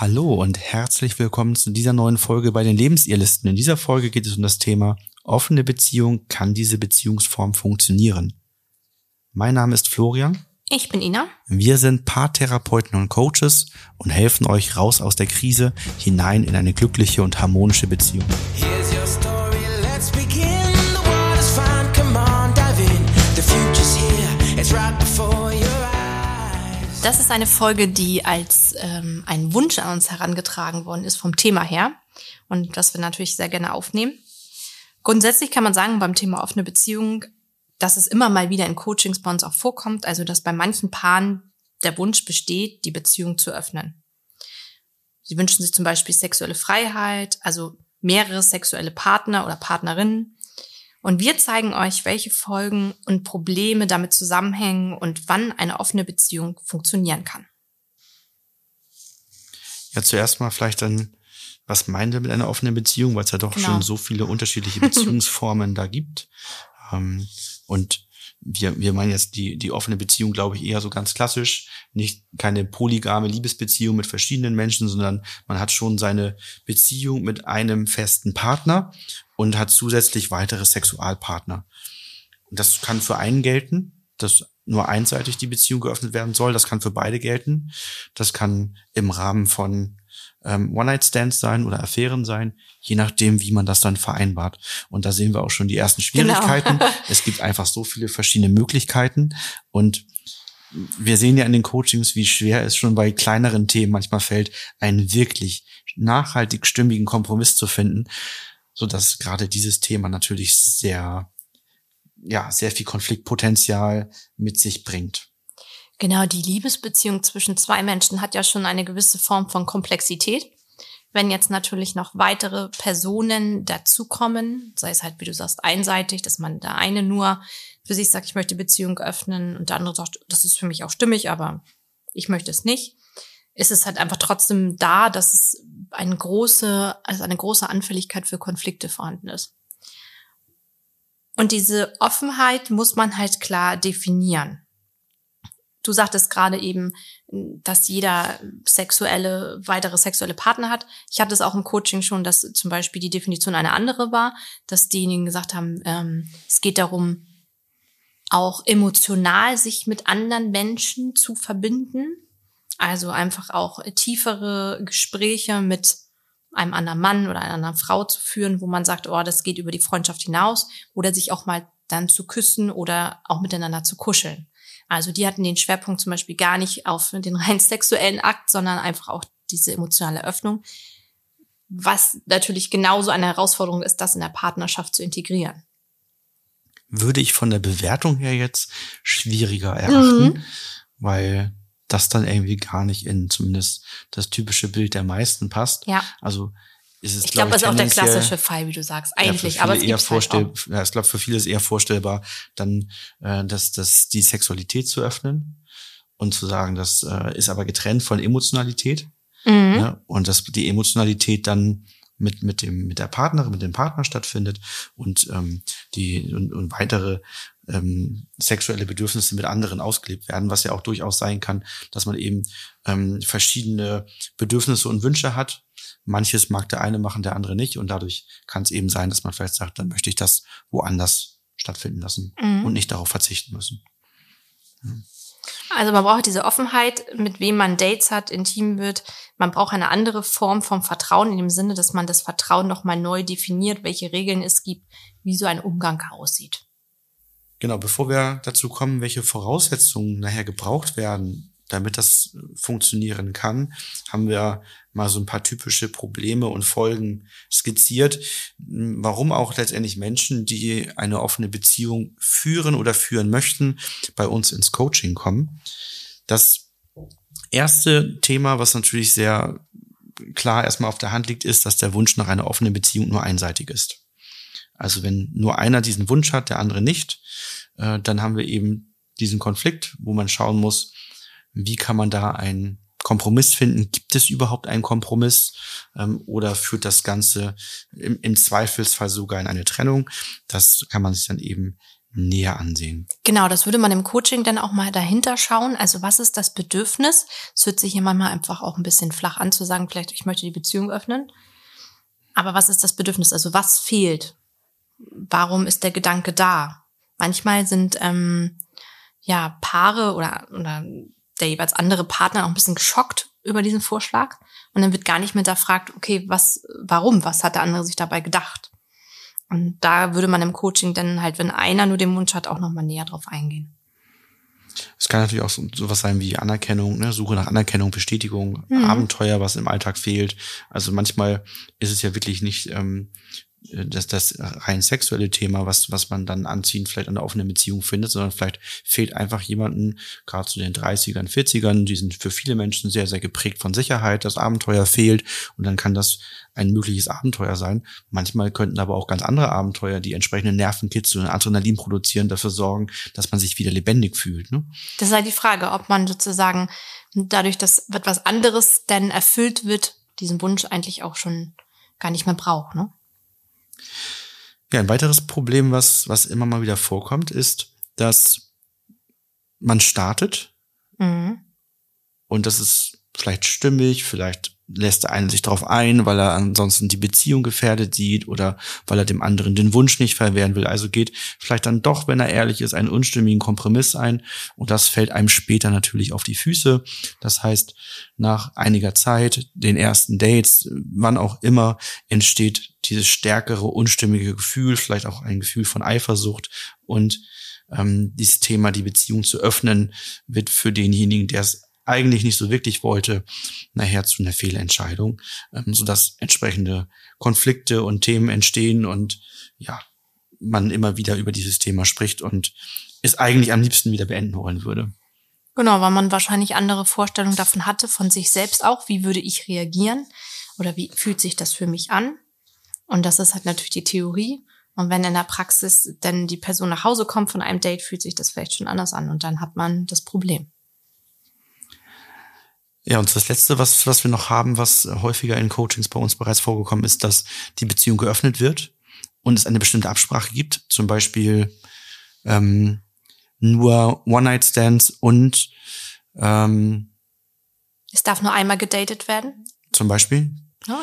Hallo und herzlich willkommen zu dieser neuen Folge bei den Lebensirrlisten. In dieser Folge geht es um das Thema offene Beziehung. Kann diese Beziehungsform funktionieren? Mein Name ist Florian. Ich bin Ina. Wir sind Paartherapeuten und Coaches und helfen euch raus aus der Krise hinein in eine glückliche und harmonische Beziehung. Das ist eine Folge, die als ähm, ein Wunsch an uns herangetragen worden ist vom Thema her und das wir natürlich sehr gerne aufnehmen. Grundsätzlich kann man sagen, beim Thema offene Beziehung dass es immer mal wieder in Coachings bei uns auch vorkommt, also dass bei manchen Paaren der Wunsch besteht, die Beziehung zu öffnen. Sie wünschen sich zum Beispiel sexuelle Freiheit, also mehrere sexuelle Partner oder Partnerinnen. Und wir zeigen euch, welche Folgen und Probleme damit zusammenhängen und wann eine offene Beziehung funktionieren kann. Ja, zuerst mal vielleicht dann, was meinen wir mit einer offenen Beziehung, weil es ja doch genau. schon so viele unterschiedliche Beziehungsformen da gibt. Ähm, und wir, wir meinen jetzt die, die offene Beziehung, glaube ich, eher so ganz klassisch. Nicht keine polygame Liebesbeziehung mit verschiedenen Menschen, sondern man hat schon seine Beziehung mit einem festen Partner und hat zusätzlich weitere Sexualpartner. Und das kann für einen gelten, dass nur einseitig die Beziehung geöffnet werden soll. Das kann für beide gelten. Das kann im Rahmen von ähm, One-Night-Stands sein oder Affären sein, je nachdem, wie man das dann vereinbart. Und da sehen wir auch schon die ersten genau. Schwierigkeiten. Genau. es gibt einfach so viele verschiedene Möglichkeiten und wir sehen ja in den Coachings, wie schwer es schon bei kleineren Themen manchmal fällt, einen wirklich nachhaltig stimmigen Kompromiss zu finden, so dass gerade dieses Thema natürlich sehr, ja, sehr viel Konfliktpotenzial mit sich bringt. Genau, die Liebesbeziehung zwischen zwei Menschen hat ja schon eine gewisse Form von Komplexität. Wenn jetzt natürlich noch weitere Personen dazukommen, sei es halt, wie du sagst, einseitig, dass man der eine nur für sich sagt, ich möchte Beziehung öffnen und der andere sagt, das ist für mich auch stimmig, aber ich möchte es nicht, ist es halt einfach trotzdem da, dass es eine große, also eine große Anfälligkeit für Konflikte vorhanden ist. Und diese Offenheit muss man halt klar definieren. Du sagtest gerade eben, dass jeder sexuelle, weitere sexuelle Partner hat. Ich hatte es auch im Coaching schon, dass zum Beispiel die Definition eine andere war, dass diejenigen gesagt haben, ähm, es geht darum, auch emotional sich mit anderen Menschen zu verbinden. Also einfach auch tiefere Gespräche mit einem anderen Mann oder einer anderen Frau zu führen, wo man sagt, oh, das geht über die Freundschaft hinaus oder sich auch mal dann zu küssen oder auch miteinander zu kuscheln. Also die hatten den Schwerpunkt zum Beispiel gar nicht auf den rein sexuellen Akt, sondern einfach auch diese emotionale Öffnung. Was natürlich genauso eine Herausforderung ist, das in der Partnerschaft zu integrieren. Würde ich von der Bewertung her jetzt schwieriger erachten, mhm. weil das dann irgendwie gar nicht in zumindest das typische Bild der meisten passt. Ja. Also ist es, ich glaube, das ist auch der klassische Fall, wie du sagst, eigentlich. Ja, aber es eher vorstell halt ja, ich glaube, für viele ist eher vorstellbar, dann äh, dass, dass die Sexualität zu öffnen und zu sagen, das äh, ist aber getrennt von Emotionalität. Mhm. Ja, und dass die Emotionalität dann mit mit dem mit der Partnerin, mit dem Partner stattfindet und ähm, die und, und weitere ähm, sexuelle Bedürfnisse mit anderen ausgelebt werden, was ja auch durchaus sein kann, dass man eben ähm, verschiedene Bedürfnisse und Wünsche hat. Manches mag der eine machen, der andere nicht. Und dadurch kann es eben sein, dass man vielleicht sagt, dann möchte ich das woanders stattfinden lassen mhm. und nicht darauf verzichten müssen. Ja. Also man braucht diese Offenheit, mit wem man Dates hat, intim wird. Man braucht eine andere Form vom Vertrauen in dem Sinne, dass man das Vertrauen nochmal neu definiert, welche Regeln es gibt, wie so ein Umgang aussieht. Genau, bevor wir dazu kommen, welche Voraussetzungen nachher gebraucht werden, damit das funktionieren kann, haben wir mal so ein paar typische Probleme und Folgen skizziert, warum auch letztendlich Menschen, die eine offene Beziehung führen oder führen möchten, bei uns ins Coaching kommen. Das erste Thema, was natürlich sehr klar erstmal auf der Hand liegt, ist, dass der Wunsch nach einer offenen Beziehung nur einseitig ist. Also wenn nur einer diesen Wunsch hat, der andere nicht, äh, dann haben wir eben diesen Konflikt, wo man schauen muss, wie kann man da einen Kompromiss finden? Gibt es überhaupt einen Kompromiss? Ähm, oder führt das Ganze im, im, Zweifelsfall sogar in eine Trennung? Das kann man sich dann eben näher ansehen. Genau, das würde man im Coaching dann auch mal dahinter schauen. Also was ist das Bedürfnis? Es hört sich hier manchmal einfach auch ein bisschen flach an zu sagen, vielleicht ich möchte die Beziehung öffnen. Aber was ist das Bedürfnis? Also was fehlt? Warum ist der Gedanke da? Manchmal sind ähm, ja Paare oder, oder der jeweils andere Partner auch ein bisschen geschockt über diesen Vorschlag. Und dann wird gar nicht mehr da fragt, okay, was, warum, was hat der andere sich dabei gedacht? Und da würde man im Coaching dann halt, wenn einer nur den Wunsch hat, auch nochmal näher drauf eingehen. Es kann natürlich auch so, sowas sein wie Anerkennung, ne? Suche nach Anerkennung, Bestätigung, mhm. Abenteuer, was im Alltag fehlt. Also manchmal ist es ja wirklich nicht ähm, das, das rein sexuelle Thema, was, was man dann anziehend vielleicht an der offenen Beziehung findet, sondern vielleicht fehlt einfach jemanden, gerade zu den 30ern, 40ern, die sind für viele Menschen sehr, sehr geprägt von Sicherheit, das Abenteuer fehlt und dann kann das ein mögliches Abenteuer sein. Manchmal könnten aber auch ganz andere Abenteuer, die entsprechende Nervenkitzel und Adrenalin produzieren, dafür sorgen, dass man sich wieder lebendig fühlt. Ne? Das ist halt die Frage, ob man sozusagen dadurch, dass etwas anderes denn erfüllt wird, diesen Wunsch eigentlich auch schon gar nicht mehr braucht. Ne? Ja, ein weiteres Problem, was, was immer mal wieder vorkommt, ist, dass man startet mhm. und das ist vielleicht stimmig, vielleicht lässt der eine sich darauf ein, weil er ansonsten die Beziehung gefährdet sieht oder weil er dem anderen den Wunsch nicht verwehren will. Also geht vielleicht dann doch, wenn er ehrlich ist, einen unstimmigen Kompromiss ein und das fällt einem später natürlich auf die Füße. Das heißt, nach einiger Zeit, den ersten Dates, wann auch immer, entsteht dieses stärkere, unstimmige Gefühl, vielleicht auch ein Gefühl von Eifersucht und ähm, dieses Thema, die Beziehung zu öffnen, wird für denjenigen, der es eigentlich nicht so wirklich wollte, nachher zu einer Fehlentscheidung, ähm, sodass entsprechende Konflikte und Themen entstehen und ja, man immer wieder über dieses Thema spricht und es eigentlich am liebsten wieder beenden wollen würde. Genau, weil man wahrscheinlich andere Vorstellungen davon hatte, von sich selbst auch. Wie würde ich reagieren? Oder wie fühlt sich das für mich an? Und das ist halt natürlich die Theorie. Und wenn in der Praxis dann die Person nach Hause kommt von einem Date, fühlt sich das vielleicht schon anders an und dann hat man das Problem. Ja, und das Letzte, was, was wir noch haben, was häufiger in Coachings bei uns bereits vorgekommen ist, dass die Beziehung geöffnet wird und es eine bestimmte Absprache gibt, zum Beispiel ähm, nur One-Night-Stands und ähm, es darf nur einmal gedatet werden. Zum Beispiel?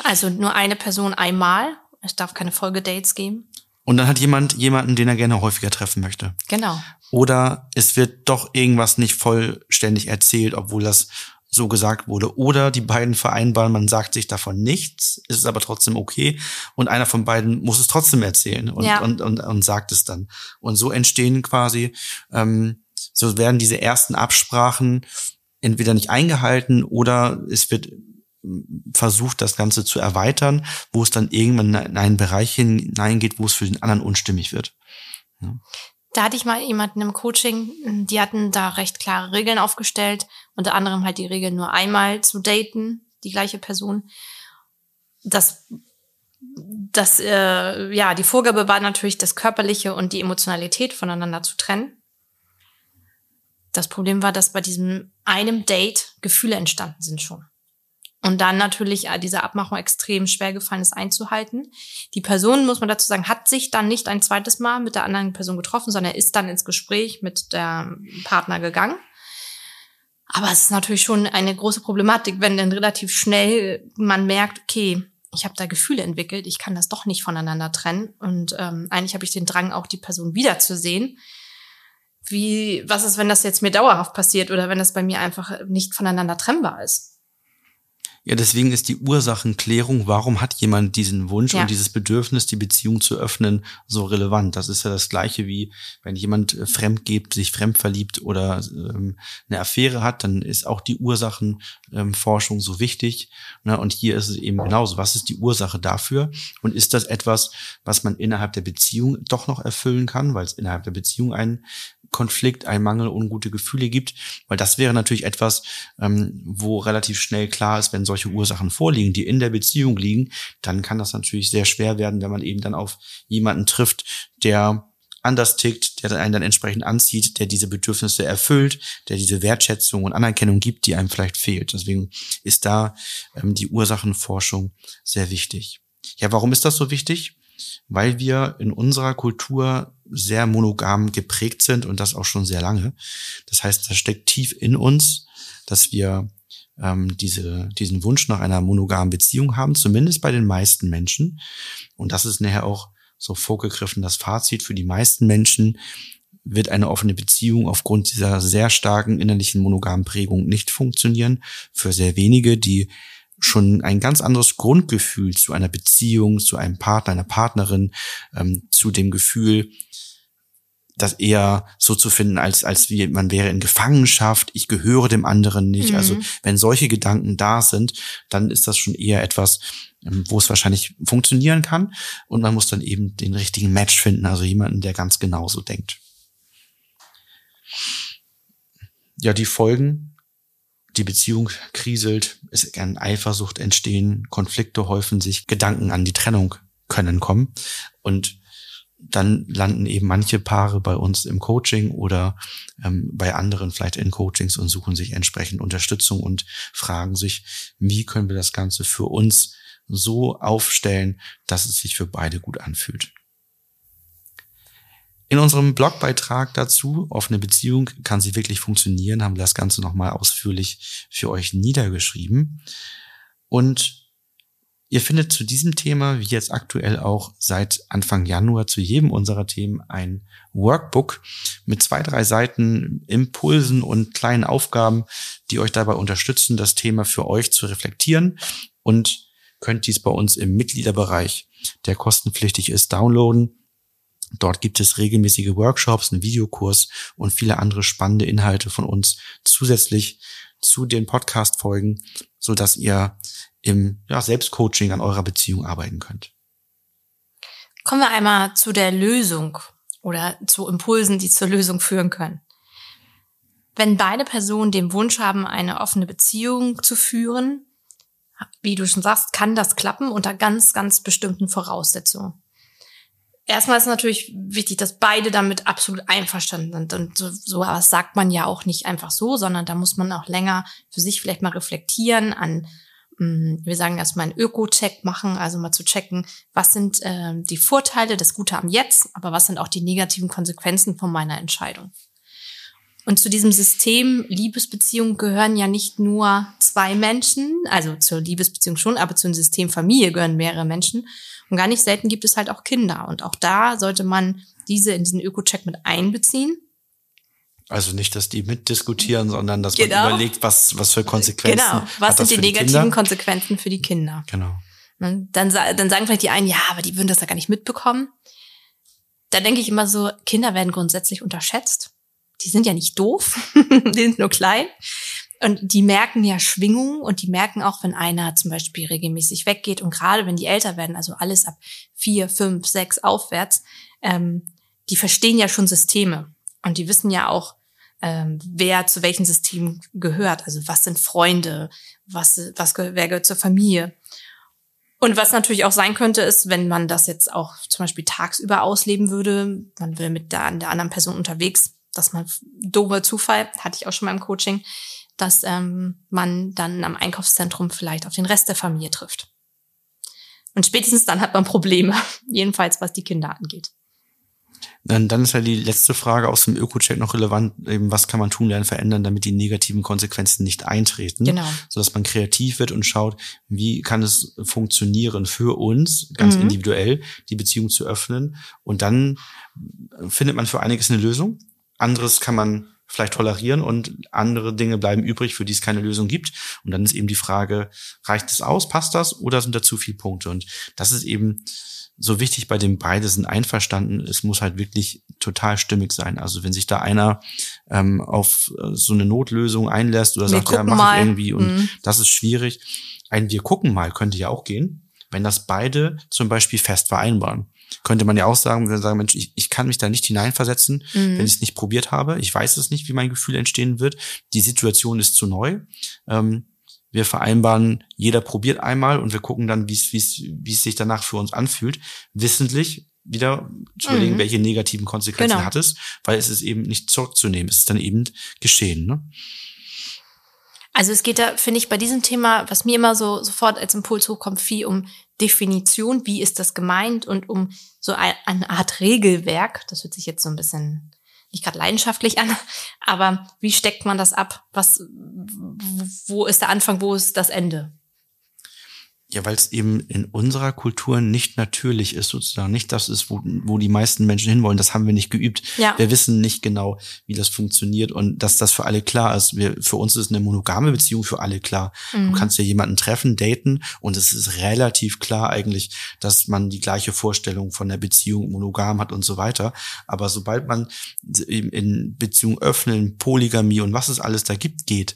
Also nur eine Person einmal. Es darf keine Folgedates geben. Und dann hat jemand jemanden, den er gerne häufiger treffen möchte. Genau. Oder es wird doch irgendwas nicht vollständig erzählt, obwohl das so gesagt wurde. Oder die beiden vereinbaren, man sagt sich davon nichts, ist es aber trotzdem okay. Und einer von beiden muss es trotzdem erzählen und, ja. und, und, und sagt es dann. Und so entstehen quasi, ähm, so werden diese ersten Absprachen entweder nicht eingehalten oder es wird versucht, das Ganze zu erweitern, wo es dann irgendwann in einen Bereich hineingeht, wo es für den anderen unstimmig wird. Ja. Da hatte ich mal jemanden im Coaching, die hatten da recht klare Regeln aufgestellt, unter anderem halt die Regel nur einmal zu daten, die gleiche Person. Das, das, äh, ja, die Vorgabe war natürlich, das Körperliche und die Emotionalität voneinander zu trennen. Das Problem war, dass bei diesem einem Date Gefühle entstanden sind schon. Und dann natürlich äh, diese Abmachung extrem schwer gefallen ist einzuhalten. Die Person, muss man dazu sagen, hat sich dann nicht ein zweites Mal mit der anderen Person getroffen, sondern ist dann ins Gespräch mit der Partner gegangen. Aber es ist natürlich schon eine große Problematik, wenn dann relativ schnell man merkt, okay, ich habe da Gefühle entwickelt, ich kann das doch nicht voneinander trennen. Und ähm, eigentlich habe ich den Drang, auch die Person wiederzusehen. Wie, was ist, wenn das jetzt mir dauerhaft passiert oder wenn das bei mir einfach nicht voneinander trennbar ist? Ja, deswegen ist die Ursachenklärung, warum hat jemand diesen Wunsch ja. und dieses Bedürfnis, die Beziehung zu öffnen, so relevant. Das ist ja das Gleiche wie, wenn jemand äh, fremd gibt, sich fremd verliebt oder ähm, eine Affäre hat, dann ist auch die Ursachenforschung ähm, so wichtig. Ne? Und hier ist es eben genauso. Was ist die Ursache dafür? Und ist das etwas, was man innerhalb der Beziehung doch noch erfüllen kann, weil es innerhalb der Beziehung einen Konflikt, ein Mangel, ungute Gefühle gibt, weil das wäre natürlich etwas, ähm, wo relativ schnell klar ist, wenn solche Ursachen vorliegen, die in der Beziehung liegen, dann kann das natürlich sehr schwer werden, wenn man eben dann auf jemanden trifft, der anders tickt, der einen dann entsprechend anzieht, der diese Bedürfnisse erfüllt, der diese Wertschätzung und Anerkennung gibt, die einem vielleicht fehlt. Deswegen ist da ähm, die Ursachenforschung sehr wichtig. Ja, warum ist das so wichtig? Weil wir in unserer Kultur sehr monogam geprägt sind und das auch schon sehr lange. Das heißt, das steckt tief in uns, dass wir ähm, diese, diesen Wunsch nach einer monogamen Beziehung haben, zumindest bei den meisten Menschen. Und das ist nachher auch so vorgegriffen das Fazit für die meisten Menschen, wird eine offene Beziehung aufgrund dieser sehr starken innerlichen monogamen Prägung nicht funktionieren. Für sehr wenige, die schon ein ganz anderes Grundgefühl zu einer Beziehung, zu einem Partner, einer Partnerin, ähm, zu dem Gefühl, das eher so zu finden, als, als wie man wäre in Gefangenschaft, ich gehöre dem anderen nicht. Also mhm. Also wenn solche Gedanken da sind, dann ist das schon eher etwas, ähm, wo es wahrscheinlich funktionieren kann. Und man muss dann eben den richtigen Match finden, also jemanden, der ganz genauso denkt. Ja, die Folgen, die Beziehung kriselt, es kann Eifersucht entstehen, Konflikte häufen sich, Gedanken an die Trennung können kommen und dann landen eben manche Paare bei uns im Coaching oder ähm, bei anderen vielleicht in Coachings und suchen sich entsprechend Unterstützung und fragen sich, wie können wir das Ganze für uns so aufstellen, dass es sich für beide gut anfühlt. In unserem Blogbeitrag dazu, offene Beziehung, kann sie wirklich funktionieren, haben wir das Ganze nochmal ausführlich für euch niedergeschrieben. Und ihr findet zu diesem Thema, wie jetzt aktuell auch seit Anfang Januar zu jedem unserer Themen, ein Workbook mit zwei, drei Seiten Impulsen und kleinen Aufgaben, die euch dabei unterstützen, das Thema für euch zu reflektieren und könnt dies bei uns im Mitgliederbereich, der kostenpflichtig ist, downloaden Dort gibt es regelmäßige Workshops, einen Videokurs und viele andere spannende Inhalte von uns zusätzlich zu den Podcast-Folgen, so dass ihr im ja, Selbstcoaching an eurer Beziehung arbeiten könnt. Kommen wir einmal zu der Lösung oder zu Impulsen, die zur Lösung führen können. Wenn beide Personen den Wunsch haben, eine offene Beziehung zu führen, wie du schon sagst, kann das klappen unter ganz, ganz bestimmten Voraussetzungen erstmal ist natürlich wichtig, dass beide damit absolut einverstanden sind. Und so, so was sagt man ja auch nicht einfach so, sondern da muss man auch länger für sich vielleicht mal reflektieren an, mm, wir sagen erstmal einen Öko-Check machen, also mal zu checken, was sind äh, die Vorteile, das Gute am Jetzt, aber was sind auch die negativen Konsequenzen von meiner Entscheidung. Und zu diesem System Liebesbeziehung gehören ja nicht nur zwei Menschen, also zur Liebesbeziehung schon, aber zu dem System Familie gehören mehrere Menschen. Und gar nicht selten gibt es halt auch Kinder. Und auch da sollte man diese in diesen Öko-Check mit einbeziehen. Also nicht, dass die mitdiskutieren, sondern dass genau. man überlegt, was, was für Konsequenzen. Genau, was sind die negativen die Konsequenzen für die Kinder. Genau. Dann, dann sagen vielleicht die einen, ja, aber die würden das ja gar nicht mitbekommen. Da denke ich immer so, Kinder werden grundsätzlich unterschätzt die sind ja nicht doof, die sind nur klein. Und die merken ja Schwingungen und die merken auch, wenn einer zum Beispiel regelmäßig weggeht und gerade wenn die älter werden, also alles ab vier, fünf, sechs aufwärts, ähm, die verstehen ja schon Systeme und die wissen ja auch, ähm, wer zu welchem System gehört. Also was sind Freunde, was, was wer gehört zur Familie. Und was natürlich auch sein könnte, ist, wenn man das jetzt auch zum Beispiel tagsüber ausleben würde, man will mit der, der anderen Person unterwegs, dass man doofer Zufall, hatte ich auch schon mal im Coaching, dass ähm, man dann am Einkaufszentrum vielleicht auf den Rest der Familie trifft. Und spätestens dann hat man Probleme, jedenfalls was die Kinder angeht. Dann, dann ist ja die letzte Frage aus dem Öko-Check noch relevant, eben was kann man tun, lernen, verändern, damit die negativen Konsequenzen nicht eintreten. Genau. Sodass man kreativ wird und schaut, wie kann es funktionieren für uns, ganz mhm. individuell, die Beziehung zu öffnen. Und dann findet man für einiges eine Lösung anderes kann man vielleicht tolerieren und andere Dinge bleiben übrig, für die es keine Lösung gibt. Und dann ist eben die Frage, reicht es aus, passt das oder sind da zu viele Punkte? Und das ist eben so wichtig bei dem beide sind einverstanden. Es muss halt wirklich total stimmig sein. Also wenn sich da einer ähm, auf äh, so eine Notlösung einlässt oder wir sagt, ja, mach ich irgendwie und mhm. das ist schwierig. Ein Wir gucken mal könnte ja auch gehen, wenn das beide zum Beispiel fest vereinbaren könnte man ja auch sagen, wenn wir sagen, Mensch, ich, ich kann mich da nicht hineinversetzen, mhm. wenn ich es nicht probiert habe. Ich weiß es nicht, wie mein Gefühl entstehen wird. Die Situation ist zu neu. Ähm, wir vereinbaren, jeder probiert einmal und wir gucken dann, wie es wie es wie es sich danach für uns anfühlt. Wissentlich wieder zu überlegen, mhm. welche negativen Konsequenzen genau. hat es, weil es ist eben nicht zurückzunehmen. Es ist dann eben geschehen. Ne? Also es geht da, finde ich, bei diesem Thema, was mir immer so sofort als Impuls hochkommt, viel um Definition, wie ist das gemeint und um so eine Art Regelwerk, das hört sich jetzt so ein bisschen nicht gerade leidenschaftlich an, aber wie steckt man das ab? Was, wo ist der Anfang, wo ist das Ende? Ja, weil es eben in unserer Kultur nicht natürlich ist, sozusagen. Nicht das ist, wo, wo die meisten Menschen hinwollen. Das haben wir nicht geübt. Ja. Wir wissen nicht genau, wie das funktioniert und dass das für alle klar ist. Wir, für uns ist eine monogame Beziehung für alle klar. Mhm. Du kannst ja jemanden treffen, daten und es ist relativ klar eigentlich, dass man die gleiche Vorstellung von der Beziehung monogam hat und so weiter. Aber sobald man in Beziehung öffnen, Polygamie und was es alles da gibt, geht,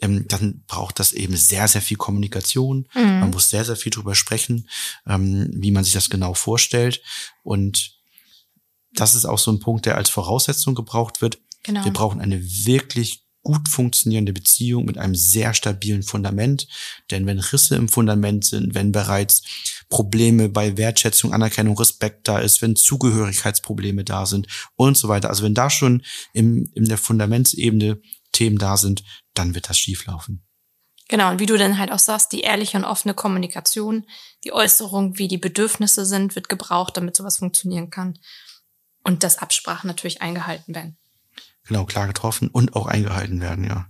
ähm, dann braucht das eben sehr, sehr viel Kommunikation. Mhm. Man muss sehr, sehr viel drüber sprechen, ähm, wie man sich das genau vorstellt. Und das ist auch so ein Punkt, der als Voraussetzung gebraucht wird. Genau. Wir brauchen eine wirklich gut funktionierende Beziehung mit einem sehr stabilen Fundament. Denn wenn Risse im Fundament sind, wenn bereits Probleme bei Wertschätzung, Anerkennung, Respekt da ist, wenn Zugehörigkeitsprobleme da sind und so weiter. Also wenn da schon im, in der Fundamentsebene Themen da sind, dann wird das schieflaufen. Genau, und wie du dann halt auch sagst, die ehrliche und offene Kommunikation, die Äußerung, wie die Bedürfnisse sind, wird gebraucht, damit sowas funktionieren kann. Und dass Absprachen natürlich eingehalten werden. Genau, klar getroffen und auch eingehalten werden, ja.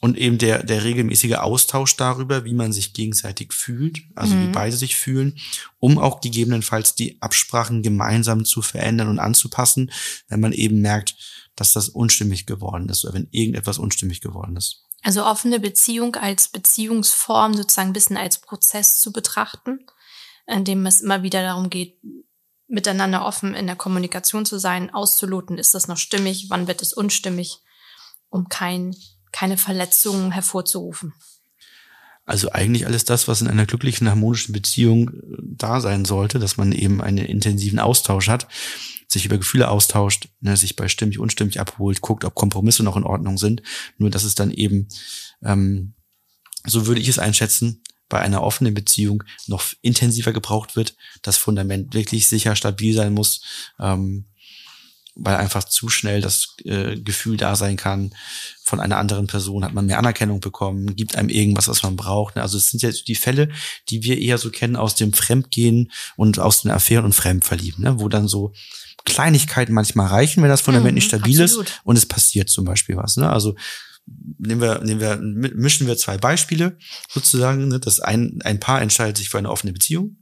Und eben der, der regelmäßige Austausch darüber, wie man sich gegenseitig fühlt, also mhm. wie beide sich fühlen, um auch gegebenenfalls die Absprachen gemeinsam zu verändern und anzupassen, wenn man eben merkt, dass das unstimmig geworden ist oder wenn irgendetwas unstimmig geworden ist. Also offene Beziehung als Beziehungsform sozusagen ein bisschen als Prozess zu betrachten, in dem es immer wieder darum geht, miteinander offen in der Kommunikation zu sein, auszuloten, ist das noch stimmig, wann wird es unstimmig, um kein, keine Verletzungen hervorzurufen. Also eigentlich alles das, was in einer glücklichen, harmonischen Beziehung äh, da sein sollte, dass man eben einen intensiven Austausch hat sich über Gefühle austauscht, ne, sich bei stimmig, unstimmig abholt, guckt, ob Kompromisse noch in Ordnung sind. Nur dass es dann eben, ähm, so würde ich es einschätzen, bei einer offenen Beziehung noch intensiver gebraucht wird, das Fundament wirklich sicher stabil sein muss, ähm, weil einfach zu schnell das äh, Gefühl da sein kann, von einer anderen Person hat man mehr Anerkennung bekommen, gibt einem irgendwas, was man braucht. Ne? Also es sind ja die Fälle, die wir eher so kennen aus dem Fremdgehen und aus den Affären und Fremdverlieben, ne? wo dann so Kleinigkeiten manchmal reichen, wenn das Fundament mhm, nicht stabil absolut. ist und es passiert zum Beispiel was. Ne? Also nehmen wir, nehmen wir, mischen wir zwei Beispiele sozusagen. Ne? Das ein, ein Paar entscheidet sich für eine offene Beziehung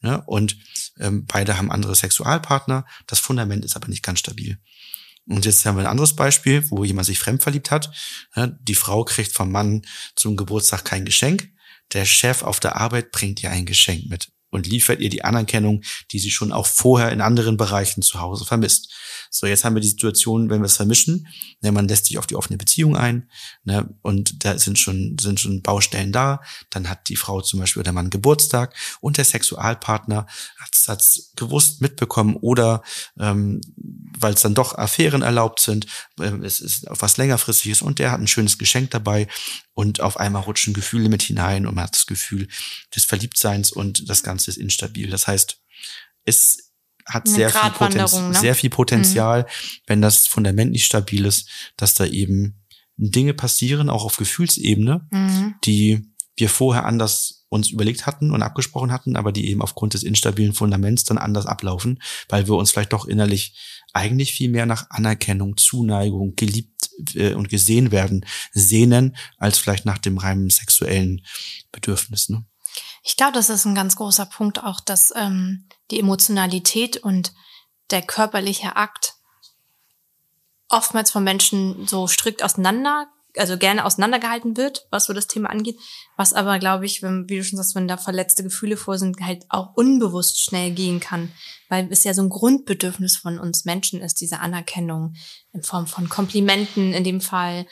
ne? und ähm, beide haben andere Sexualpartner. Das Fundament ist aber nicht ganz stabil. Und jetzt haben wir ein anderes Beispiel, wo jemand sich fremd verliebt hat. Ne? Die Frau kriegt vom Mann zum Geburtstag kein Geschenk. Der Chef auf der Arbeit bringt ihr ein Geschenk mit und liefert ihr die Anerkennung, die sie schon auch vorher in anderen Bereichen zu Hause vermisst. So, jetzt haben wir die Situation, wenn wir es vermischen, ne, man lässt sich auf die offene Beziehung ein, ne, und da sind schon, sind schon Baustellen da, dann hat die Frau zum Beispiel oder Mann Geburtstag und der Sexualpartner hat es gewusst mitbekommen oder ähm, weil es dann doch Affären erlaubt sind, äh, es ist was längerfristiges und der hat ein schönes Geschenk dabei und auf einmal rutschen Gefühle mit hinein und man hat das Gefühl des Verliebtseins und das Ganze ist instabil. Das heißt, es hat sehr viel, Potenzial, ne? sehr viel Potenzial, mhm. wenn das Fundament nicht stabil ist, dass da eben Dinge passieren, auch auf Gefühlsebene, mhm. die wir vorher anders uns überlegt hatten und abgesprochen hatten, aber die eben aufgrund des instabilen Fundaments dann anders ablaufen, weil wir uns vielleicht doch innerlich eigentlich viel mehr nach Anerkennung, Zuneigung, geliebt und gesehen werden sehnen, als vielleicht nach dem reinen sexuellen Bedürfnis. Ne? Ich glaube, das ist ein ganz großer Punkt auch, dass ähm, die Emotionalität und der körperliche Akt oftmals von Menschen so strikt auseinander also gerne auseinandergehalten wird, was so das Thema angeht, was aber, glaube ich, wenn, wie du schon sagst, wenn da verletzte Gefühle vor sind, halt auch unbewusst schnell gehen kann, weil es ja so ein Grundbedürfnis von uns Menschen ist, diese Anerkennung in Form von Komplimenten in dem Fall.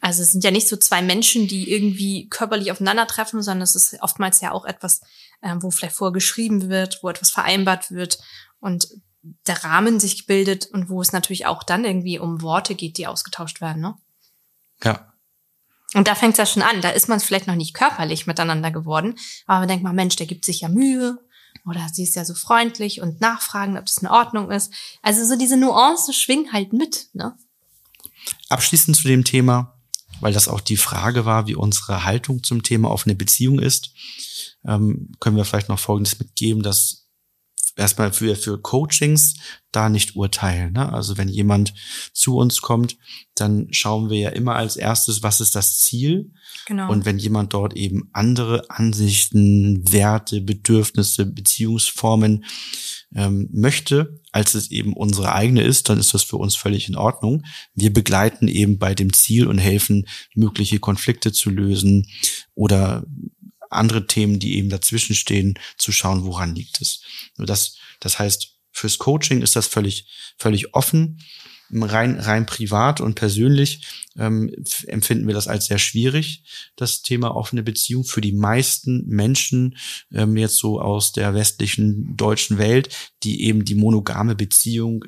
Also es sind ja nicht so zwei Menschen, die irgendwie körperlich aufeinandertreffen, sondern es ist oftmals ja auch etwas, äh, wo vielleicht vorgeschrieben wird, wo etwas vereinbart wird und der Rahmen sich bildet und wo es natürlich auch dann irgendwie um Worte geht, die ausgetauscht werden, ne? Ja. Und da fängt es ja schon an. Da ist man vielleicht noch nicht körperlich miteinander geworden, aber man denkt mal, Mensch, der gibt sich ja Mühe oder sie ist ja so freundlich und nachfragen, ob das in Ordnung ist. Also so diese Nuancen schwingen halt mit. Ne? Abschließend zu dem Thema, weil das auch die Frage war, wie unsere Haltung zum Thema offene Beziehung ist, ähm, können wir vielleicht noch Folgendes mitgeben, dass erstmal für, für Coachings da nicht urteilen. Ne? Also wenn jemand zu uns kommt, dann schauen wir ja immer als erstes, was ist das Ziel? Genau. Und wenn jemand dort eben andere Ansichten, Werte, Bedürfnisse, Beziehungsformen ähm, möchte, als es eben unsere eigene ist, dann ist das für uns völlig in Ordnung. Wir begleiten eben bei dem Ziel und helfen, mögliche Konflikte zu lösen oder andere Themen, die eben dazwischen stehen, zu schauen, woran liegt es. Das, das heißt, fürs Coaching ist das völlig, völlig offen. Rein, rein privat und persönlich ähm, empfinden wir das als sehr schwierig, das Thema offene Beziehung. Für die meisten Menschen ähm, jetzt so aus der westlichen deutschen Welt, die eben die monogame Beziehung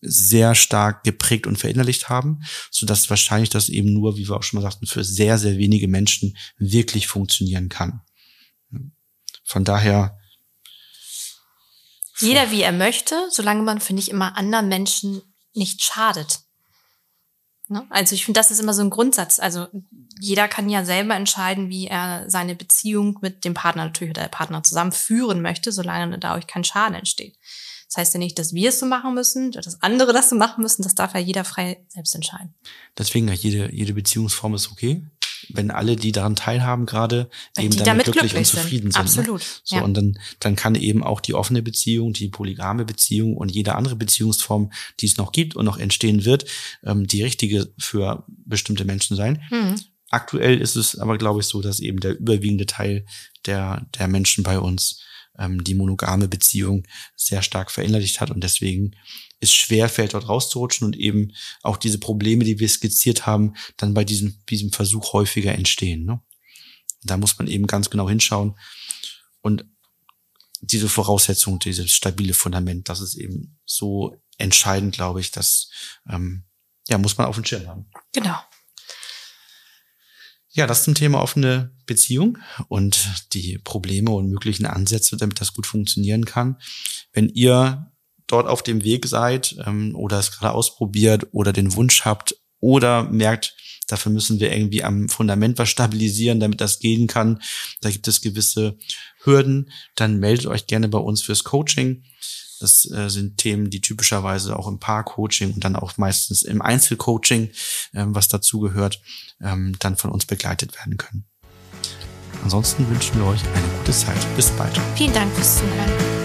sehr stark geprägt und verinnerlicht haben, so dass wahrscheinlich das eben nur, wie wir auch schon mal sagten, für sehr, sehr wenige Menschen wirklich funktionieren kann. Von daher. Jeder wie er möchte, solange man, finde ich, immer anderen Menschen nicht schadet. Ne? Also ich finde, das ist immer so ein Grundsatz. Also jeder kann ja selber entscheiden, wie er seine Beziehung mit dem Partner natürlich oder der Partner zusammen führen möchte, solange da euch kein Schaden entsteht. Das heißt ja nicht, dass wir es so machen müssen, dass andere das so machen müssen. Das darf ja jeder frei selbst entscheiden. Deswegen, jede, jede Beziehungsform ist okay. Wenn alle, die daran teilhaben, gerade eben damit, damit glücklich, glücklich, und zufrieden sind. sind. Ne? Absolut. Ne? So, ja. und dann, dann kann eben auch die offene Beziehung, die polygame Beziehung und jede andere Beziehungsform, die es noch gibt und noch entstehen wird, ähm, die richtige für bestimmte Menschen sein. Mhm. Aktuell ist es aber, glaube ich, so, dass eben der überwiegende Teil der, der Menschen bei uns ähm, die monogame Beziehung sehr stark verinnerlicht hat und deswegen es schwer fällt, dort rauszurutschen und eben auch diese Probleme, die wir skizziert haben, dann bei diesem, diesem Versuch häufiger entstehen. Ne? Da muss man eben ganz genau hinschauen und diese Voraussetzung, dieses stabile Fundament, das ist eben so entscheidend, glaube ich, dass ähm, ja muss man auf dem Schirm haben. Genau. Ja, das zum Thema offene Beziehung und die Probleme und möglichen Ansätze, damit das gut funktionieren kann. Wenn ihr dort auf dem Weg seid ähm, oder es gerade ausprobiert oder den Wunsch habt oder merkt, dafür müssen wir irgendwie am Fundament was stabilisieren, damit das gehen kann, da gibt es gewisse Hürden, dann meldet euch gerne bei uns fürs Coaching. Das äh, sind Themen, die typischerweise auch im Paar-Coaching und dann auch meistens im Einzelcoaching, ähm, was dazugehört, ähm, dann von uns begleitet werden können. Ansonsten wünschen wir euch eine gute Zeit. Bis bald. Vielen Dank fürs Zuhören.